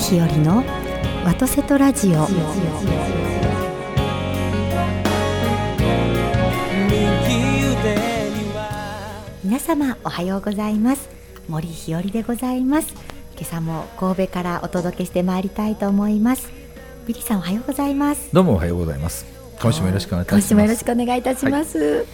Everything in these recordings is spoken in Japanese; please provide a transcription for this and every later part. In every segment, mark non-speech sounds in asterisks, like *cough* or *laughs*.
森日和のワトセトラジオ。皆様おはようございます。森日和でございます。今朝も神戸からお届けしてまいりたいと思います。ビリーさんおはようございます。どうもおはようございます。今週もよろしくお願いいたします。今週もよろしくお願いいたします、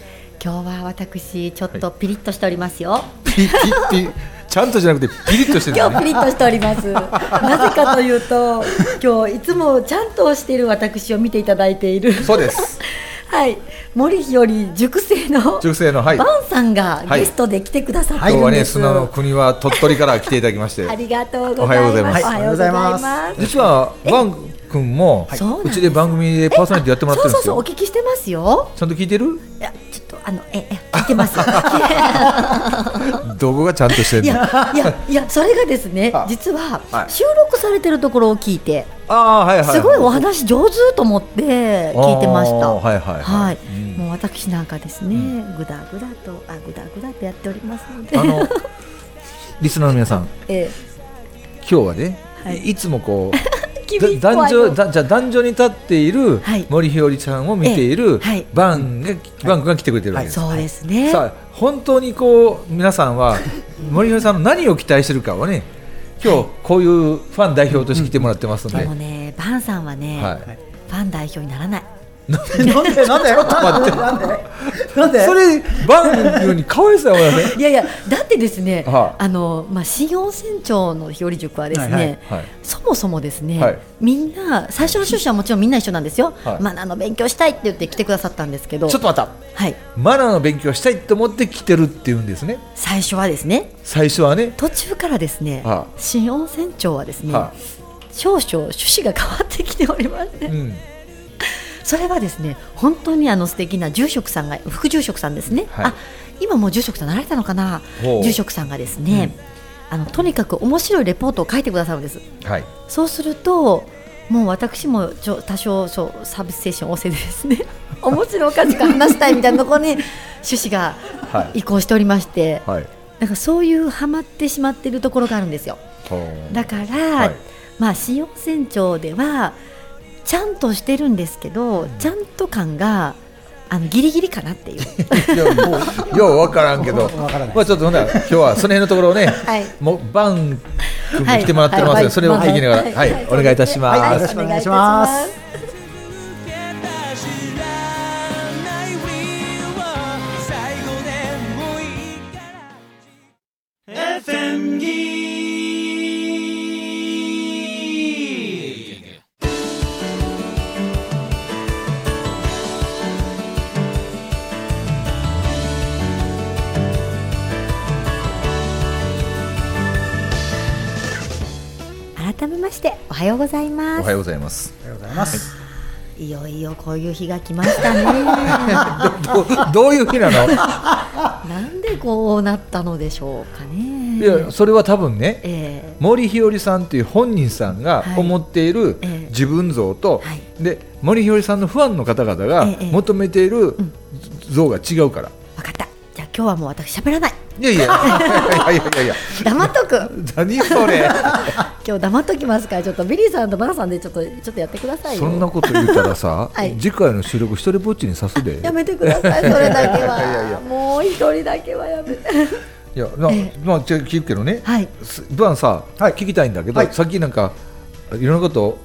今日は私ちょっとピリッとしておりますよ、ピピピちゃんとじゃなくてピリッとしてる今日ピリッとしております。なぜかというと、今日いつもちゃんとしている私を見ていただいている。そうです。*laughs* はい、森日和熟成の。熟成のはい。バンさんがはい。ゲストで来てくださって今日はね。砂の国は鳥取から来てい。ただきましてありがとうござい。ます。おはようござい。ますおはようござい。ます。実はバン君もそうちで番組でパーソナリティやってもらってるんそうそうそう、おですよ聞きしてますよ。ちゃんと聞い。てるい。や、ちょっと、あの、え、え、てます。どこがちゃんとしているのや、いや、いや、それがですねあ、実ははい。収録されてるところを聞いて。ああはいはいすごいお話上手と思って聞いてました。はいはいはい。もう私なんかですね、ぐだぐだとあぐだぐだとやっておりますので、あのリスナーの皆さん。*laughs* え。今日はね、はい。い、つもこうえ、君だ男女怖いだじゃあ男女に立っているはい。森ひよりちゃんを見ているバンが、バン君が来てくれてるわけです。そうですね。さあ本当にこう皆さんは *laughs* 森ひよりさんの何を期待してるかをね今日こういうファン代表として来てもらってますので、でもね、バンさんはね、はい。ファン代表にならない。なんでなんでなんで？なんで？なんで？それバン君にかわいそうやね。いやいや、だってですね、はあのまあ新温泉町の日和塾はですね、はいはいはい。そもそもですね、はい。みんな最初の趣旨はもちろんみんな一緒なんですよ。はい。まああの勉強したいって言って来てくださったんですけど、ちょっと待った。はい、マナーの勉強したいと思って来てるっていうんですね。最初はですね、最初はね。途中からですね、はあ新温泉町はですね、は少々趣旨が変わってきておりまして、うんそれはですね本当にあの素敵な住職さんが副住職さんですね、はい。あ今もう住職さんなられたのかな？住職さんがですね、あのとにかく面白いレポートを書いてくださるんです。はい。そうするともう私もちょ多少そうサービス精神旺盛でですね *laughs* 面白おかしく話したいみたいなところに趣旨がはい。移行しておりまして、はい。だからそういうハマってしまっているところがあるんですよ。だから、はい。まあ新温泉町ではちゃんとしてるんですけど、ちゃんと感があのギリギリかなっていう。いやもうようわからんけど、*laughs* わからないまあちょっとほんなら今日はその辺のところをね、はい。もうバン君に来てもらってますので、はい。それを聞きながら、はい、お願いいたします。お願いしますはようございます。おはようございます。い。よいよこういう日が来ましたね。*laughs* どどういう日なの？*laughs* なんでこうなったのでしょうかね。いやそれは多分ね、え森ひよりさんという本人さんがはい。思っているええ。自分像と、はい。で森ひよりさんのファンの方々がええ。求めているん。像が違うから。分かった。じゃあ今日はもう私喋らないいやいや。*laughs* いやいやいや。いや黙っとく。何それ。*laughs* 今日黙っときますからちょっとビリーさんとバナさんでちょっとちょっとやってくださいよ。そんなこと言ったらさ、はい。次回の収録一人ぼっちにさすで。やめてくださいそれだけは。*laughs* いやいやもう一人だけはやめて。いや、まあ、じゃあ聞くけどね、はい。すブアンさ、はい。聞きたいんだけど、はい。さっきなんか、いろんなことを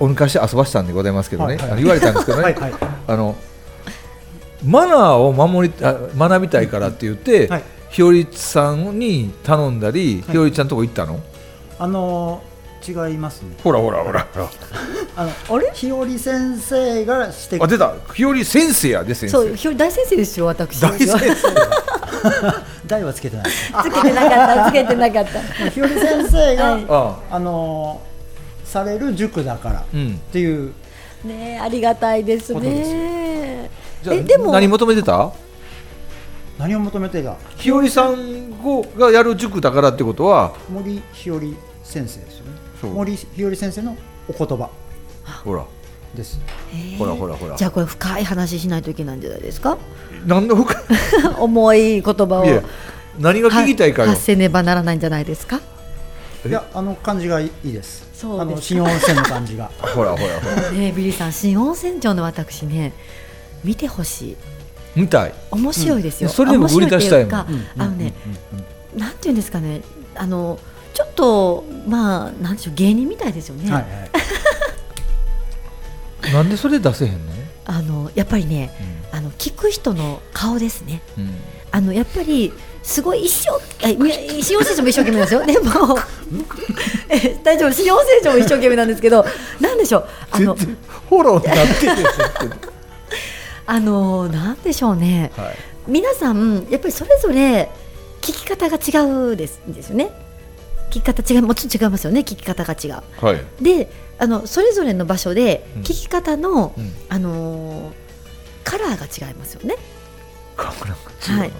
お抜かして遊ばしたんでございますけどね、はいはい。言われたんですけどね、はいはい。あのマナーを守りあ学びたいからって言って、はい。ひよりさんに頼んだり、ひよりちゃんとこ行ったの？あの違いますね。ほらほらほら、あのあれ？日和先生が指摘あ出た、ひより先生やで、先生。そうひょ大先生ですよ私大先生。*laughs* 題はつけてない。つけてなかったつけてなかった。*laughs* 日和先生が、はい。ああ。のされる塾だからっうん、ていう。ねえありがたいですことですねじゃあえでも。何求めてた？何を求めてがひよりさんがやる塾だからってことは、森日和先生ですよね。そう。森日和先生のお言葉。ほら、です。へえほらほらほら。じゃあこれ深い話しないといけないんじゃないですか？なんで他重い言葉を。いや何が聞きたいか発せねばならないんじゃないですか？いやあの感じがいいです。そうです。あの新温泉の感じが。*laughs* ほらほらほら。ねビリーさん新温泉町の私ね見てほしい。見たい。面白いですよ、うん。それでも売り出したいもん。面白っていうかあのね、なんていうんですかね。あのちょっとまあなんでしょう芸人みたいですよね、はいはい。*laughs* なんでそれ出せへんの、あのやっぱりねあの聞く人の顔ですね。うん。あのやっぱりすごい一生あいや新温泉町も一生懸命ですよ。でも *laughs* え大丈夫。新温泉町も一生懸命なんですけどなんでしょうあのフォローになってるあのなんでしょうね。はい。皆さんやっぱりそれぞれ聞き方が違うですですよね。聞き方違いもちろん違いますよね。聞き方が違う。はい。であのそれぞれの場所でうん。聞き方の、うん。あのーカラーが違いますよね。はい。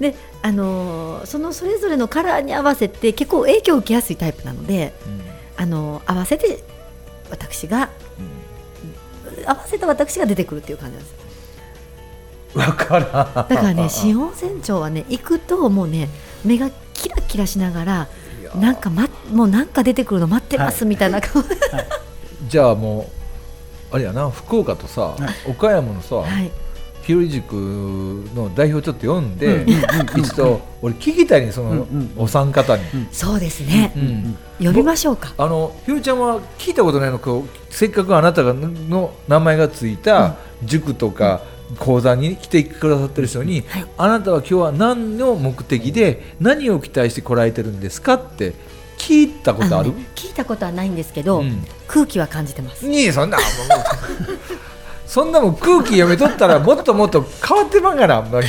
であのーそのそれぞれのカラーに合わせて結構影響を受けやすいタイプなので、あのー合わせて私が合わせた私が出てくるっていう感じなんですうんわからん。だからね新温泉町はね行くともうね目がキラキラしながらなんか、ま、もうなんか出てくるの待ってますみたいな。顔、じゃあもうあれやな福岡とさ、岡山のさ、はい、日和塾の代表ちょっと読んで、一度俺聞きたいねその、うんうん。お三方に、そうですね、うん呼びましょうか。あのひろちゃんは聞いたことないのこうせっかくあなたがの名前がついた塾とか講座に来てくださってる人に、はい。あなたは今日は何の目的で何を期待して来られてるんですかって聞いたことある？のね聞いたことはないんですけど、うん。空気は感じてます。いいそんなもう。*laughs* そんなもん空気読み取ったらもっともっと変わってまんがなあんまり。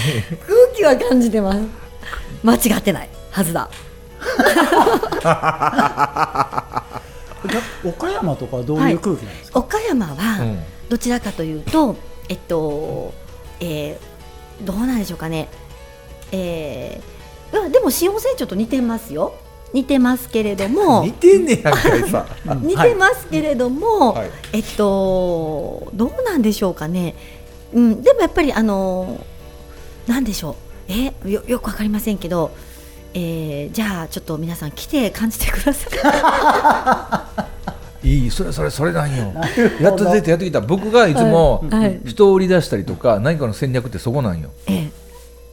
空気は感じてます。間違ってないはずだ。*laughs* 岡山とかはどういう空気なんですか、岡山はうんどちらかというと、えっと、えーどうなんでしょうかね、えーまあでも新温泉町と似てますよ。似てますけれども。*laughs* 似てんねやんかいさ *laughs* 似てますけれども、はい。えっとどうなんでしょうかね、うん、でもやっぱりあのなんでしょう。えよよくわかりませんけど、えーじゃあちょっと皆さん来て感じてください。*laughs* いいそれそれそれなんよ。やっと出てやってきた。僕がいつも人を売り出したりとか何かの戦略ってそこなんよ。え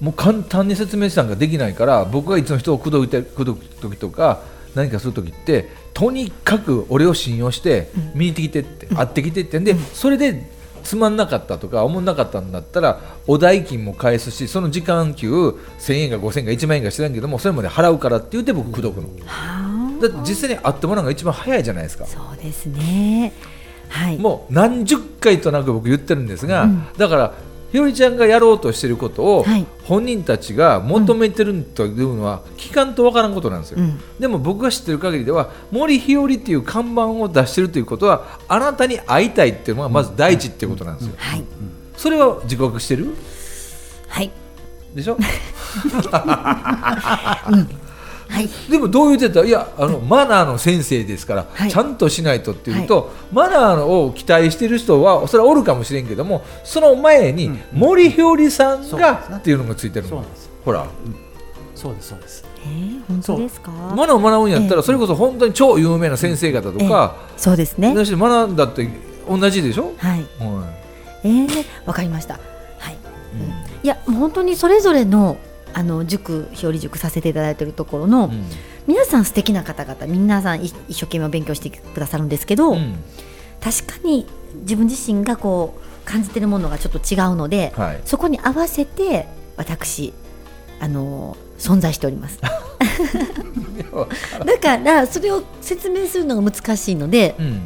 もう簡単に説明したんができないから僕がいつも人を口説いて口説く時とか何かする時ってとにかく俺を信用して見に行ってきてって、会ってきてって。ん。で、それでつまんなかったとか思んなかったんだったらお代金も返すしその時間給1000円か5000円か1万円か知らんけどもそれまで払うからって言って僕口説くの。はだって実際に会ってもらうのが一番早いじゃないですか。あそうですね。はい。もう何十回となく僕言ってるんですが、うん。だからひよりちゃんがやろうとしてることをはい。本人たちが求めてるというのは聞かんとわからんことなんですよ、うん。でも僕が知ってる限りでは森ひよりっていう看板を出してるということはあなたに会いたいっていうのがまず第一っていうことなんですよ、はい。それは自覚してる？はい。でしょ？*laughs* はい。でもどう言ってたらいやあのマナーの先生ですから、はい。ちゃんとしないとっていうと、マナーを期待してる人はそれはおるかもしれんけどもその前に森ひよりさんがっていうのがついてるの。そうなんです。ほら。そうですそうです。えー、本当ですか？マナーを学ぶんやったええ。らそれこそ本当に超有名な先生方とか、そうですね。私学んだって同じでしょ、はい。はえー、わかりました。はい。うん。いや、もう本当にそれぞれの。あの塾日和塾させていただいているところの、いうん。皆さん素敵な方々皆さんい一生懸命勉強してくださるんですけど、うん。確かに自分自身がこう感じてるものがちょっと違うので、はい。そこに合わせて私あの存在しております。*laughs* *laughs* だからそれを説明するのが難しいのでうん。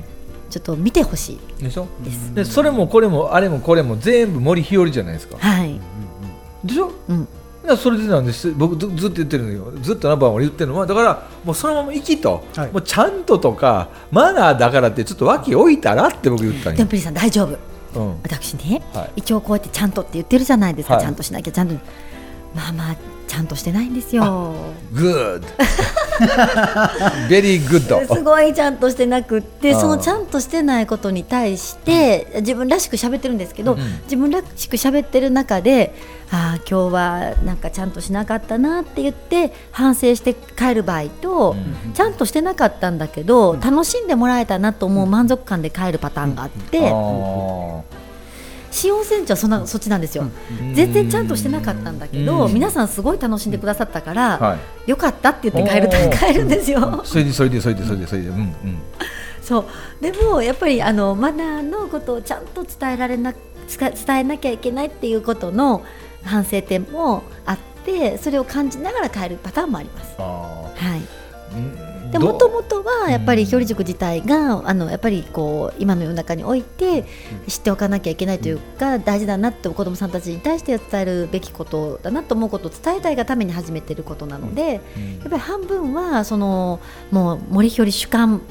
ちょっと見てほしいでしょ？でそれもこれもあれもこれも全部森ひよりじゃないですか。はい、でしょ？うん、だからそれでなんです。僕ずずっと言ってるのよ。ずっとナンバーワン俺言ってるのはだからもうそのまま生きと、はい。もうちゃんととかマナーだからってちょっと脇置いたらって僕言ったんよ。でも、プリさん大丈夫。うん、私ね、はい。一応こうやってちゃんとって言ってるじゃないですか、はい。ちゃんとしなきゃちゃんと。まあまあちゃんとしてないんですよ。 Good very good すごいちゃんとしてなくってそのちゃんとしてないことに対して自分らしく喋ってるんですけど、うん。自分らしく喋ってる中でああ今日はなんかちゃんとしなかったなって言って反省して帰る場合と、ちゃんとしてなかったんだけど、楽しんでもらえたなと思う満足感で帰るパターンがあって、あ新温泉地はそんなそっちなんですよ、ー全然ちゃんとしてなかったんだけど、うん。皆さんすごい楽しんでくださったから、はい。よかったって言って帰る帰るんですよ。それでそれでそれでそれでそれで。うんうん。そう。でもやっぱりあのマナーのことをちゃんと伝えられな伝え伝えなきゃいけないっていうことの反省点もあってそれを感じながら帰るパターンもあります。あはい、ーうんでもともとはやっぱり日和塾自体があのやっぱりこう今の世の中において知っておかなきゃいけないというか大事だなって子どもさんたちに対して伝えるべきことだなと思うことを伝えたいがために始めていることなので、うん。やっぱり半分はそのもう森日和主観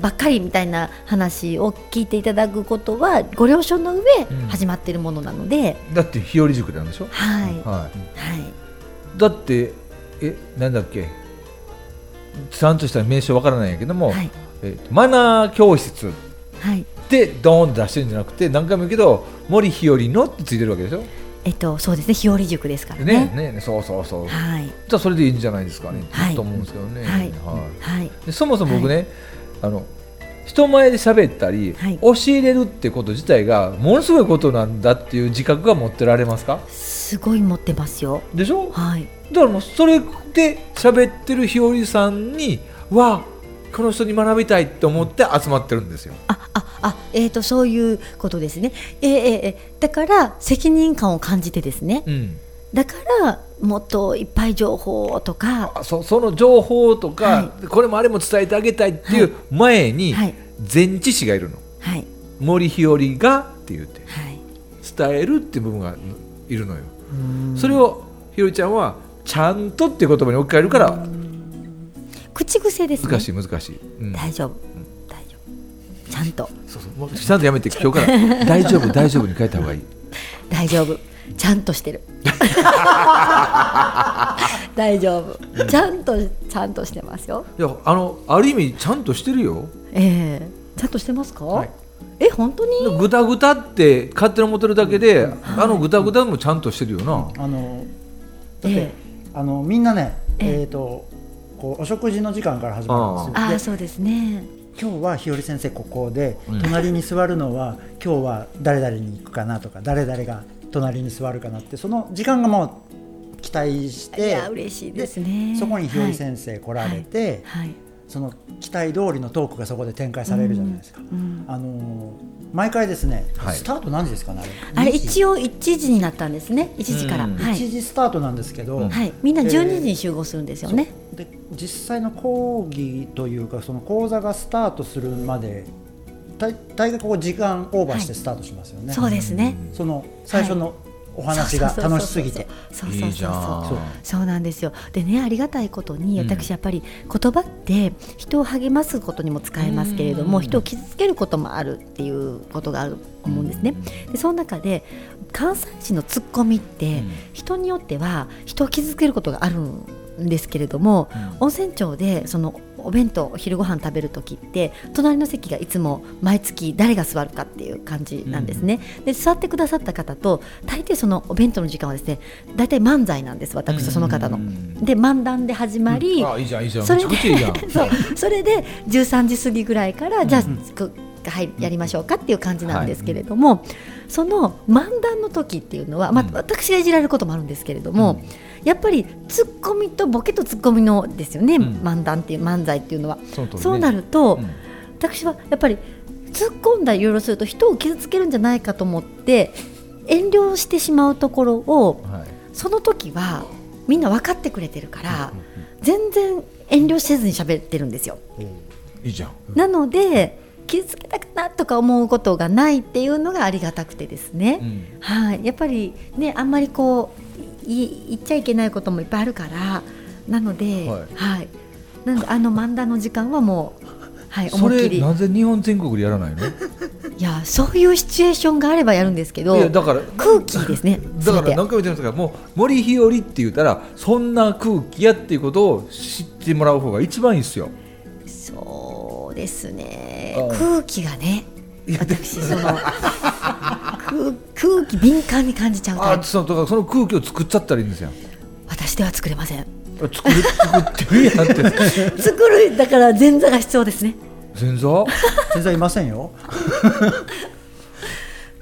ばっかりみたいな話を聞いていただくことはご了承の上うん。始まっているものなので、だって日和塾なんでしょ？はい、はい。はい、だってえなんだっけ？ちゃんとした名称わからないんやけども、はい、えマナー教室はい、でドーンと出してるんじゃなくて何回も言うけど森日和のってついてるわけでしょ？えっとそうですね。日和塾ですからね。ね。ねそうそうそう、はい、じゃあそれでいいんじゃないですかね、はい。と思うんですけどね、はい。はい。はい、でそもそも僕ね、あの人前で喋ったり、はい教えれるってこと自体がものすごいことなんだっていう自覚が持ってられますか？すごい持ってますよ。でしょ？はい、だからもうそれで喋ってる日和さんにわあこの人に学びたいって思って集まってるんですよ。あああえー、とそういうことですね。えーえーえーだから責任感を感じてですね。うん、だからもっといっぱい情報とかあそその情報とか、はこれもあれも伝えてあげたいっていう前にはい前置詞がいるのはい森日和がって言ってはい。伝えるっていう部分がいるのよ。それをひろりちゃんはちゃんとっていう言葉に置き換えるから口癖ですね。難しい難しい。うん大丈夫、大丈夫。ちゃんとそうそうもうちゃんとやめて今日から *laughs* 大丈夫大丈夫に変えた方がいい。大丈夫。ちゃんとしてる。*laughs* 大丈夫。ちゃんとちゃんとしてますよ。いやあのある意味ちゃんとしてるよ。ええちゃんとしてますか？はいえ本当に？ぐたぐたって勝手に思ってるだけで、あのぐたぐたもちゃんとしてるよな。あのだって、えあのみんなね、えええー、とこうお食事の時間から始まるんですよでああそうですね。今日は日和先生ここで、うん隣に座るのは今日は誰々に行くかなとか誰々が隣に座るかなってその時間がもう期待しいてや嬉しいですね。そこに日和先生来られて、はい。はいその期待通りのトークがそこで展開されるじゃないですか。うんあのー毎回ですね、はいスタート何時ですかねあれ2時？一応1時になったんですね。1時から。うんはい。1時スタートなんですけど、うんはい。みんなえー12時に集合するんですよね。で実際の講義というかその講座がスタートするまで大大概ここ時間オーバーしてスタートしますよね、そうですね。その最初のお話が楽しすぎて。そうそうそうそう。いいじゃん。そうそうなんですよ。でねありがたいことにうん。私やっぱり言葉って人を励ますことにも使えますけれどもうん。人を傷つけることもあるっていうことがあると思うんですね。でその中で関西人のツッコミってうん。人によっては人を傷つけることがあるんですけれども温泉町でそのお弁当お昼ご飯食べる時って隣の席がいつも毎月誰が座るかっていう感じなんですね、で座ってくださった方と大抵そのお弁当の時間はですね大体漫才なんです私とその方の。うん。で漫談で始まり、あいいじゃんそれで。*laughs* そうそれで13時過ぎぐらいから、じゃあ、こはい、やりましょうかっていう感じなんですけれども、その漫談の時っていうのは、まあうん。私がいじられることもあるんですけれども、やっぱりツッコミとボケとツッコミのですよね、ん。漫談っていう漫才っていうのは。その通りね。なると、うん。私はやっぱり突っ込んだりいろいろすると人を傷つけるんじゃないかと思って遠慮してしまうところをはい。その時はみんな分かってくれてるから全然遠慮せずに喋ってるんですよ。いいじゃん。なので傷つけたかなとか思うことがないっていうのがありがたくてですね、うん。はい、やっぱりねあんまりこうい言っちゃいけないこともいっぱいあるからなので、ははい。なのであの漫談の時間はもう、はい、そ思いっきり。れなぜ日本全国でやらないの？*laughs* いやそういうシチュエーションがあればやるんですけどいやだから空気ですね *laughs* だから何回も言ってますがもう森日和って言ったらそんな空気やっていうことを知ってもらう方が一番いいですよ。ですね。うん空気がね私その空空気敏感に感じちゃうタイプ。あそのだからその空気を作っちゃったらいいんですよ。私では作れません。作る作ってるやんって。*laughs* 作るだから前座が必要ですね。全然。全然いませんよ。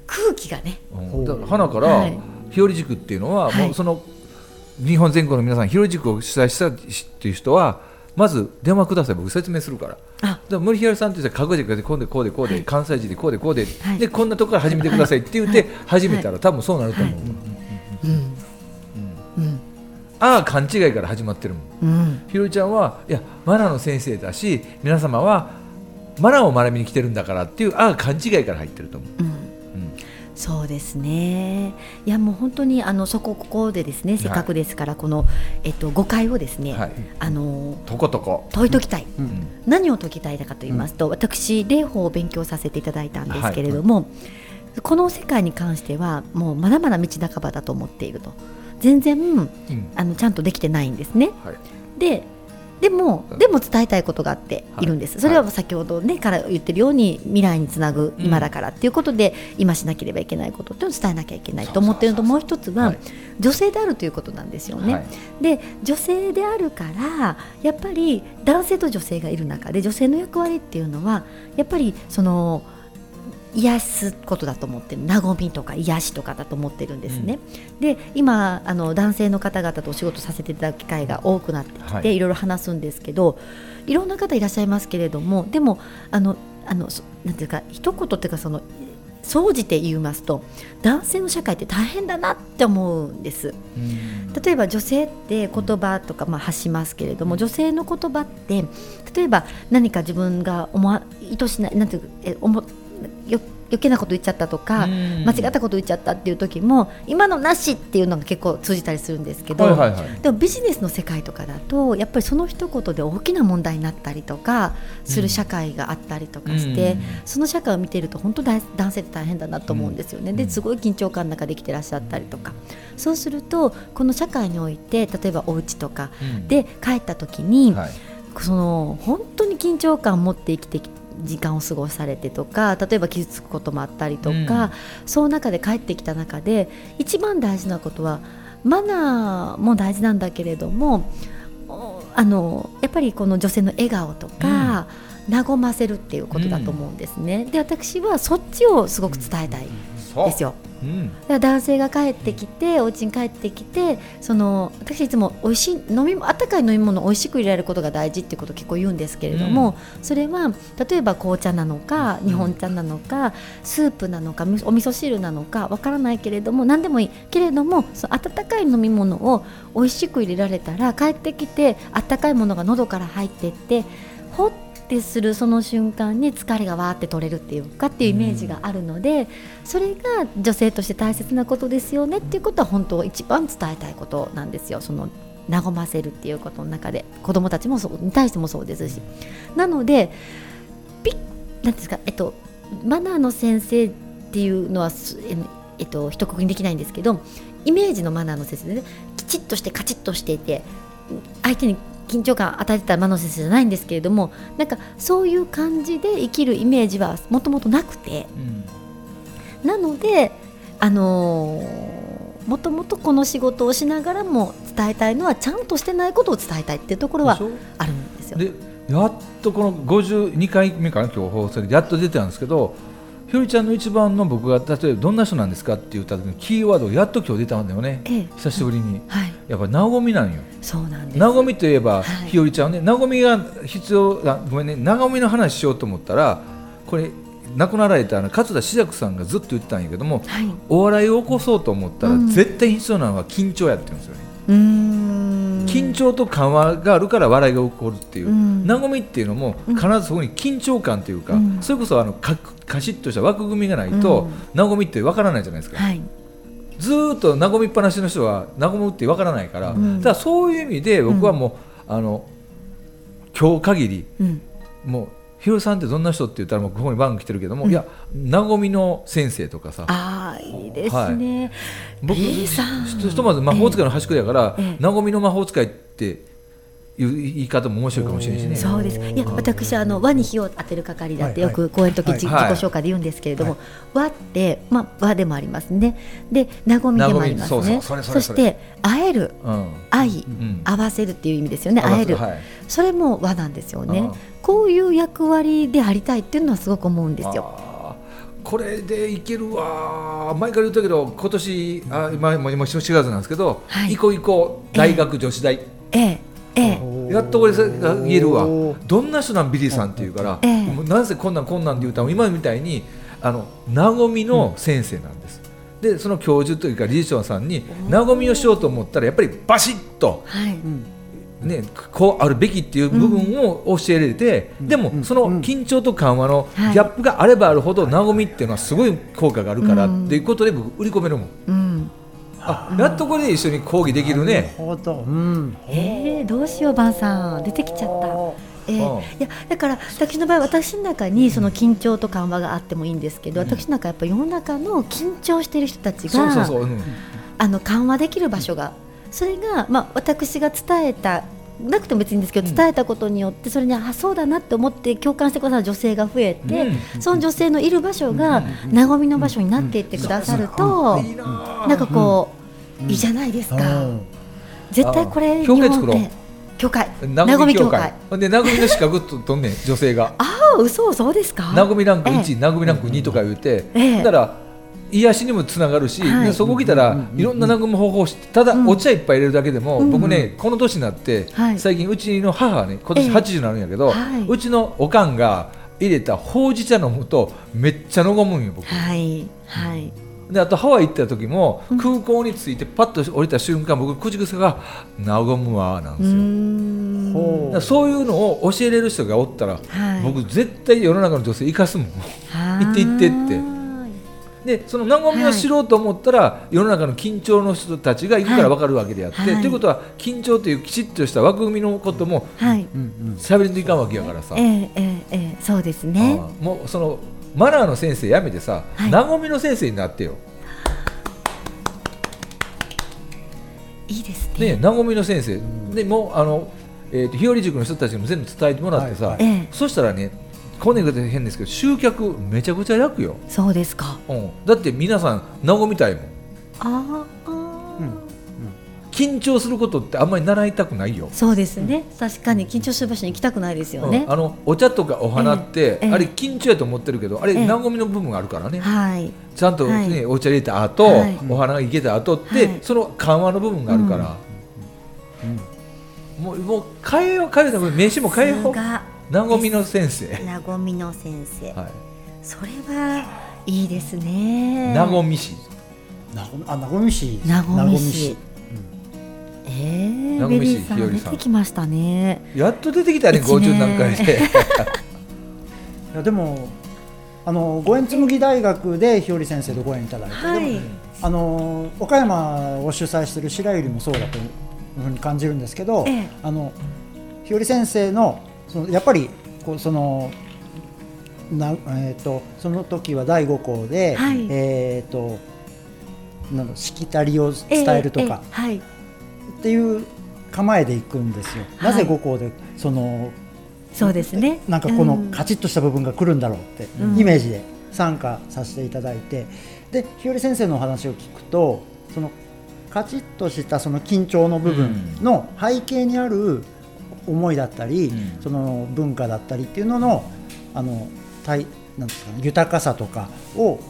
空気がね。うん。だから花から、はい。日和塾っていうのは、はい。もうその日本全国の皆さん日和塾を主催したっていう人はまず電話ください。僕説明するから。森ひさんって言ったら隠れてくれてこうでこうでこうで、はい。関西人でこうでこうで、はい。でこんなとこから始めてくださいって言って始めたら、多分そうなると思う、うん。うん。ああ勘違いから始まってるもん。うん。ひろりちゃんはいやマナーの先生だし皆様はマナーを学びに来てるんだからっていうああ勘違いから入ってると思う、うんうんそうですね。いやもう本当にあのそこここでですね、せっかくですからこのえっと誤解をですね、はい。あのとことこ、解いときたい。うん。何を解きたいかと言いますと、私霊法を勉強させていただいたんですけれども、この世界に関してはもうまだまだ道半ばだと思っていると。全然うん。あのちゃんとできてないんですね。はい。ででもでも伝えたいことがあってい。るんです、はいそれは先ほどねから言ってるように未来につなぐ今だからっていうことで、今しなければいけないことっていうのを伝えなきゃいけないと思っているのともう一つは、はい。女性であるということなんですよね。はい。で女性であるからやっぱり男性と女性がいる中で女性の役割っていうのはやっぱりその癒すことだと思ってる和みとか癒しとかだと思ってるんですね。で今あの男性の方々とお仕事させていただく機会が多くなってきて、はい。い、ろいろ話すんですけどいろんな方いらっしゃいますけれどもでもあのあのそなんていうか一言っていうかその総じて言いますと男性の社会って大変だなって思うんです。うん。例えば女性って言葉とかまあ発しますけれども女性の言葉って例えば何か自分が思わ意図しないなんていう思よ余計なこと言っちゃったとかうん。間違ったこと言っちゃったっていう時も今のなしっていうのが結構通じたりするんですけど、はいはいはい。でもビジネスの世界とかだとやっぱりその一言で大きな問題になったりとかする社会があったりとかして、うん。その社会を見ていると本当だ男性って大変だなと思うんですよね、うん。ですごい緊張感の中で生きてらっしゃったりとか。そうするとこの社会において例えばお家とかうん。で帰った時に、はい。その本当に緊張感を持って生きてき時間を過ごされてとか例えば傷つくこともあったりとか、その中で帰ってきた中で一番大事なことはマナーも大事なんだけれどもおあのやっぱりこの女性の笑顔とか、和ませるっていうことだと思うんですね。で私はそっちをすごく伝えたい。そうですよ。うん。だから男性が帰ってきてお家に帰ってきてその私いつも美味しい飲み温かい飲み物を美味しく入れられることが大事っていうことを結構言うんですけれども、それは例えば紅茶なのか日本茶なのかスープなのかみお味噌汁なのかわからないけれども何でもいいけれどもその温かい飲み物を美味しく入れられたら帰ってきて温かいものが喉から入ってっててするその瞬間に疲れがわーって取れるっていうかっていうイメージがあるので、それが女性として大切なことですよねっていうことは本当一番伝えたいことなんですよ。その和ませるっていうことの中で。子どもたちもそうに対してもそうですし。なのでピッなんていうんですかえっとマナーの先生っていうのはえっと一括りにできないんですけどイメージのマナーの先生でねきちっとしてカチッとしていて相手に緊張感与えてたマナーの先生じゃないんですけれどもなんかそういう感じで生きるイメージはもともとなくてうんなのであのーもともとこの仕事をしながらも伝えたいのはちゃんとしてないことを伝えたいっていうところはあるんですよ。でやっとこの52回目かな今日放送でやっと出てたんですけどひよりちゃんの一番の僕が例えばどんな人なんですかって言った時のキーワードがやっと今日出たんだよね、ええ。久しぶりに、はい、やっぱ和みなんよ。そうなんです。和みといえば、はい。ひよりちゃんはね和みが必要あごめんね和みの話しようと思ったらこれ亡くなられたあの勝田志らくさんがずっと言ってたんやけどもはい。うお笑いを起こそうと思ったら、うん。絶対必要なのは緊張やってるんですよね。緊張と緩和があるから笑いが起こるっていう、うん。和みっていうのもうん。必ずそこに緊張感というか、うん。それこそあのかカシッとした枠組みがないと、和みってわからないじゃないですか、はい。ずーっと和みっぱなしの人は和むってわからないから、うん。だそういう意味で僕はもう、あの今日限りうん。もうひろさんってどんな人って言ったらもうここに番組来てるけども、いやなごみの先生とかさ。ああいいですね、僕 B さん。ひとまず魔法使いの端くれやから、ええ。なごみの魔法使いっていう言い方も面白いかもしれないしね。そうです。いや私あの輪に火を当てる係だってよく講演の時、はい自己紹介で言うんですけれども、は輪ってまあ輪でもありますね。で和みでもありますね。そして会える、うん。愛、ん。合わせるっていう意味ですよね。会える、はい。それも輪なんですよね。こういう役割でありたいっていうのはすごく思うんですよ。これでいけるわ前から言ったけど今年あ今もうもう4月なんですけど、はい。行こう行こう。大学女子大、ええええ。やっとこれが言えるわ。どんな人なんビリーさんって言うから、ええ。もうなぜこんなんこんなんって言うたら今みたいにあの和みの先生なんです、でその教授というか理事長さんに和みをしようと思ったらやっぱりバシッとはい。うん。ね、こうあるべきっていう部分を教えられて、でもその緊張と緩和のギはい。ャップがあればあるほど和みっていうのはすごい効果があるからっていうことで僕売り込めるもん、うん。あやっとこれで一緒に講義できるなるね、ほど、うん、ええどうしようばんさん。出てきちゃった。ええうん。いやだから私の場合私の中にその緊張と緩和があってもいいんですけど、私の中やっぱ世の中の緊張している人たちがそうあの緩和できる場所がそれが、まあ、私が伝えたなくても別にいいんですけど、うん。伝えたことによってそれにあそうだなって思って共感してくださる女性が増えて、その女性のいる場所が和みの場所になっていってくださると、なん。かこう、いいじゃないですか、うん。絶対これ日本え協会。和み協会。で和みの資格ととんねん *laughs* 女性が。ああ嘘そうですか。和みランクえ1、和みランク2とか言って、ええ。だから癒しにもつながるし、はい。でそこ来たらいろんな和む方法ただうん。お茶いっぱい入れるだけでも、うん僕ねこの年になって、はい。最近うちの母がね今年ええ。80になるんやけど、はい。うちのおかんが入れたほうじ茶飲むとめっちゃ飲むんよ僕。はい。はいであとハワイ行った時も、うん。空港に着いてパッと降りた瞬間僕口癖が「和むわ」なんうですよ。そういうのを教えれる人がおったら、はい。僕絶対世の中の女性生かすもん。は行って行ってって。はいでその和みを知ろうと思ったら、世の中の緊張の人たちが行くから分かるわけであって、はい。ということは緊張というきちっとした枠組みのこともはい。うんうん喋りにいかんわけやからさ、ええええええそうですね。ああもうそのマナーの先生やめてさ、はい。和みの先生になってよ、いいですね。ね、和みの先生、でもうあの、えーと日和塾の人たちにも全部伝えてもらってさ、はいええ。そしたらねこんな言い方変ですけど集客めちゃくちゃ楽よ、そうですか。うん、だって皆さん和みたいもん。ああ、うん緊張することってあんまり習いたくないよ。そうですね。確かに。緊張する場所に行きたくないですよね。うん、あのお茶とかお花って、ええ。あれ緊張やと思ってるけどあれええ。和みの部分があるからね、はい。ちゃんと、ねはい。お茶入れた後、はい。お花がいけた後って、はい。その緩和の部分があるから、もうもう変えよう変えよう名刺も変えよう。が。和みの先生、和みの先生、はそれはいいですね。い、和み市なごあ、なごみ市。和み市ええ和み市ベリーさん出てきましたね。やっと出てきたね一年50何回でいやでもあの五円紬大学で日和先生とご縁いただいて、はい。でもあの岡山を主催している白百合もそうだというふうに感じるんですけど、ええ。あの日和先生のそのやっぱりこうそのなえー、とその時は第5項で、はい。えっ、となんだしきたりを伝えるとかええはいっていう構えでいくんですよ。はい。なぜ5項でそのそうですね。なんかこのうん。カチッとした部分が来るんだろうって、うん。イメージで参加させていただいて。で日和先生のお話を聞くとそのカチッとしたその緊張の部分の背景にある思いだったり、うん。その文化だったりっていうののあの対なんですか、ね、豊かさとかを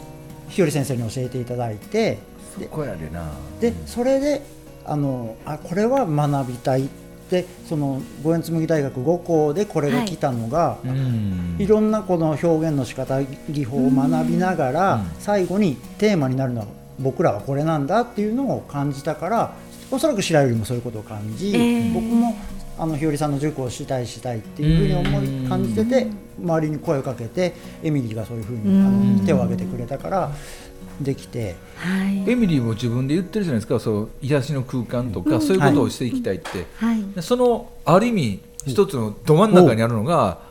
日和先生に教えていただいてそこやでな。でそれであのあこれは学びたいってその五円紬大学5校でこれが来たのが、うん。いろんなこの表現の仕方技法を学びながら、うん。最後にテーマになるのは僕らはこれなんだっていうのを感じたからおそらく白百合もそういうことを感じ、えー僕もあの日和さんの塾をしたいしたいっていうふうに思い感じてて周りに声をかけてエミリーがそういうふうにあうん。の手を挙げてくれたからできて。はい。エミリーも自分で言ってるじゃないですかそう癒しの空間とか、そういうことをしていきたいって、はい。でそのある意味一つのど真ん中にあるのが、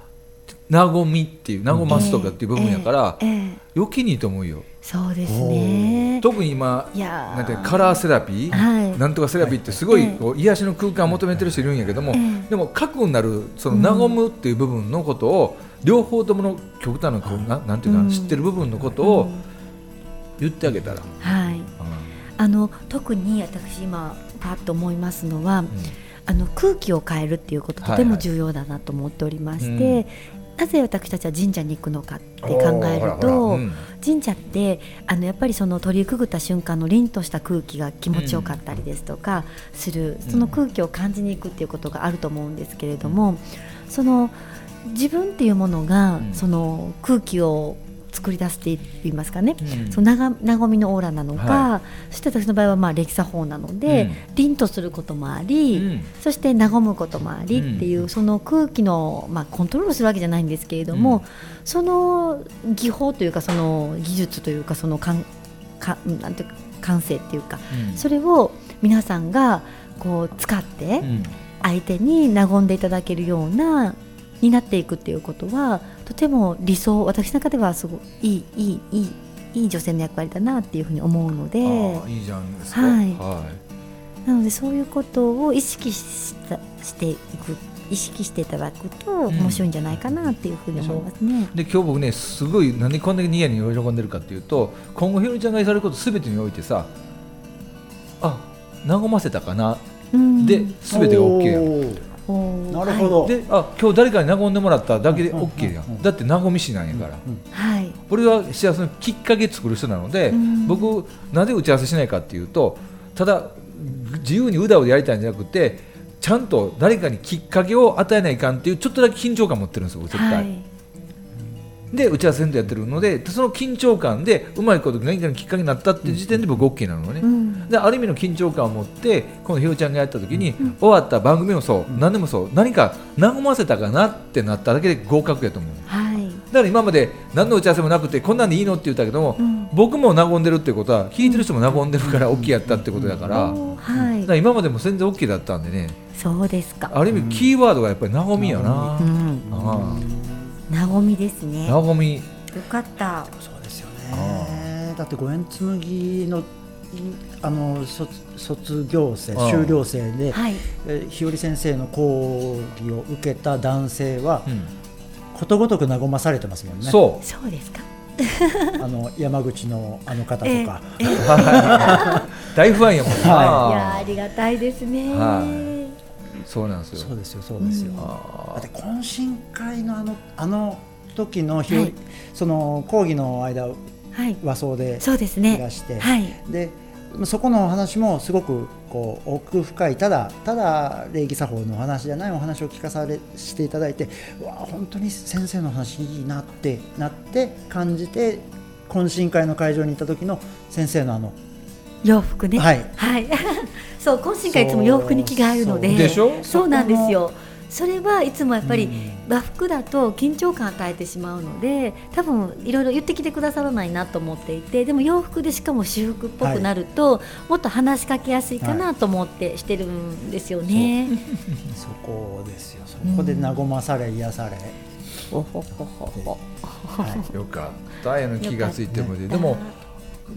和みっていう和ますとかっていう部分やから、ええええ余計にいいと思うよ。そうですね。特に今なんてカラーセラピー、はい。なんとかセラピーってすごいええ。こう癒しの空間を求めてる人いるんやけども、ええ。でも核になるその和むっていう部分のことを、両方ともの極端なこうななんていうか、うん。知ってる部分のことを言ってあげたら、はい。うん。あの特に私今パッと思いますのは、あの空気を変えるっていうこととても重要だなと思っておりまして、はいはいなぜ私たちは神社に行くのかって考えると、うん。神社ってあのやっぱりその鳥居くぐった瞬間の凛とした空気が気持ちよかったりですとかする、その空気を感じに行くっていうことがあると思うんですけれども、その自分っていうものが、うん。その空気を作り出すって言いますかね、うん。その和みのオーラなのか、はそして私の場合はまあ歴作法なので、うん。凛とすることもあり、うん。そして和むこともありっていう、うんその空気の、まあ、コントロールするわけじゃないんですけれども、うん。その技法というかその技術というかその感かなんていうか感性っていうか、うん。それを皆さんがこう使ってうん。相手に和んでいただけるようなになっていくっていうことはとても理想私の中ではすごいいいいいいいいい女性の役割だなっていうふうに思うので。ああいいじゃんですかはい。はなのでそういうことを意識したしていく意識していただくとん。面白いんじゃないかなっていうふうに思いますね。いで今日僕ねすごい何でこんだけニヤニヤ喜んでるかっていうと今後ひろりちゃんがやされることすべてにおいてさあ和ませたかな。うん。で全てが OK やんなるほど、であ今日誰かに和んでもらっただけでうん OK やうんうんんだって和みしなんやから、うんはい、はい。俺は幸せのきっかけ作る人なので、うん。僕なぜ打ち合わせしないかっていうとただ自由にうだうだやりたいんじゃなくてちゃんと誰かにきっかけを与えないかんっていうちょっとだけ緊張感持ってるんですよ絶対、はいで打ち合わせセンターやってるのでその緊張感でうまいこと何かのきっかけになったっていう時点で僕 OK なのね、うん。である意味の緊張感を持って今度ひろちゃんがやった時に、終わった番組もそう、何でもそう何か和ませたかなってなっただけで合格やと思うはい。だから今まで何の打ち合わせもなくてこんなんでいいの？って言ったけども、うん。僕も和んでるってことは聞いてる人も和んでるから OK やったってことだから,、はい。だから今までも全然 OK だったんでね。そうですか。ある意味キーワードがやっぱり和みやな、うん、あ和みですあね。和み。よかった。そうですよね。だって五円紬のいあの卒卒業生修了生で、はい。えー日和先生の講義を受けた男性は、うん。ことごとく和まされてますもんね。そう。そうですか。*laughs* あの山口のあの方とええか、*laughs* 大不安やもんな、はやありがたいですね。はそうなんですよそうですよそうですよ、うんあだって懇親会のあのあの時のはいその講義の間はい。和装でそうですいね。らして、はい。でそこのお話もすごくこう奥深いただただ礼儀作法のお話じゃないお話を聞かされしていただいてうわ本当に先生の話いいなってなって感じて懇親会の会場に行った時の先生のあの洋服ね。はい。はい。*laughs* そう懇親会いつも洋服に着替えるので。そう。でしょ？そうなんですよ。それはいつもやっぱりうん。和服だと緊張感与えてしまうので多分いろいろ言ってきてくださらないなと思っていてでも洋服でしかも私服っぽくなると、もっと話しかけやすいかなと思ってしてるんですよね。*laughs* そこですよ。そこで和まされ癒され、おほほほほはいよかった。やの気がついてもでも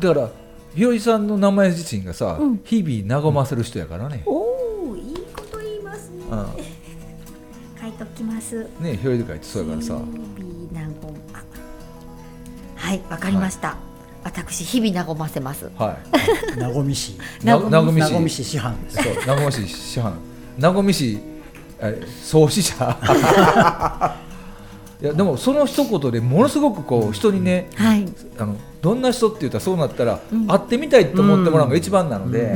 だからひろりさんの名前自身がさ、うん。日々和ませる人やからね、おおいいこと言いますね。うん。書いときます。ねひろりで書いてそうやからさ、日々和まはいわかりました。私日々和ませます。はい。*laughs* 和み市な和み和み和み市市師範。そう和み市師範。和み市え創始者 *laughs* いやでもその一言でものすごくこう人にねはい。あのどんな人って言ったらそうなったら、うん。会ってみたいと思ってもらうのが一番なので、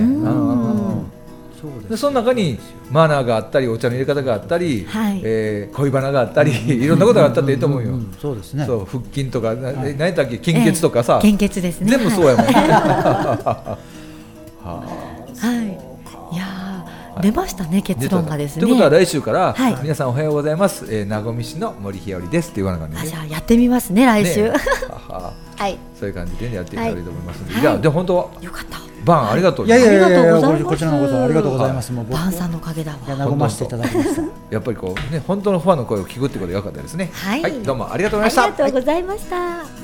そうでその中にマナーがあったりお茶の入れ方があったり、はい。えー恋バナがあったりいろんなことがあったっていいと思うよ、そうですね。そう腹筋とか、なはい。何やっけ献血とかさ、献血ですね。全部そうやもん、は *laughs* はい。出ましたね結論がですね。ということは来週から、はい。皆さんおはようございます、えー、名古屋市の森日和です。って言わなかったじゃあやってみますね来週、ねはは。*laughs* はい。そういう感じで、ね、やっていただいてと思いますので、はい。じゃあで本当よかった。バンありがとういやいやいやいやありがとうございます。こちらのこそありがとうございます。もう僕バンさんのおかげだわ。いや和ませていただきました。やっぱりこうね本当のファンの声を聞くってことが良かったですね。はいどうもありがとうございました。ありがとうございました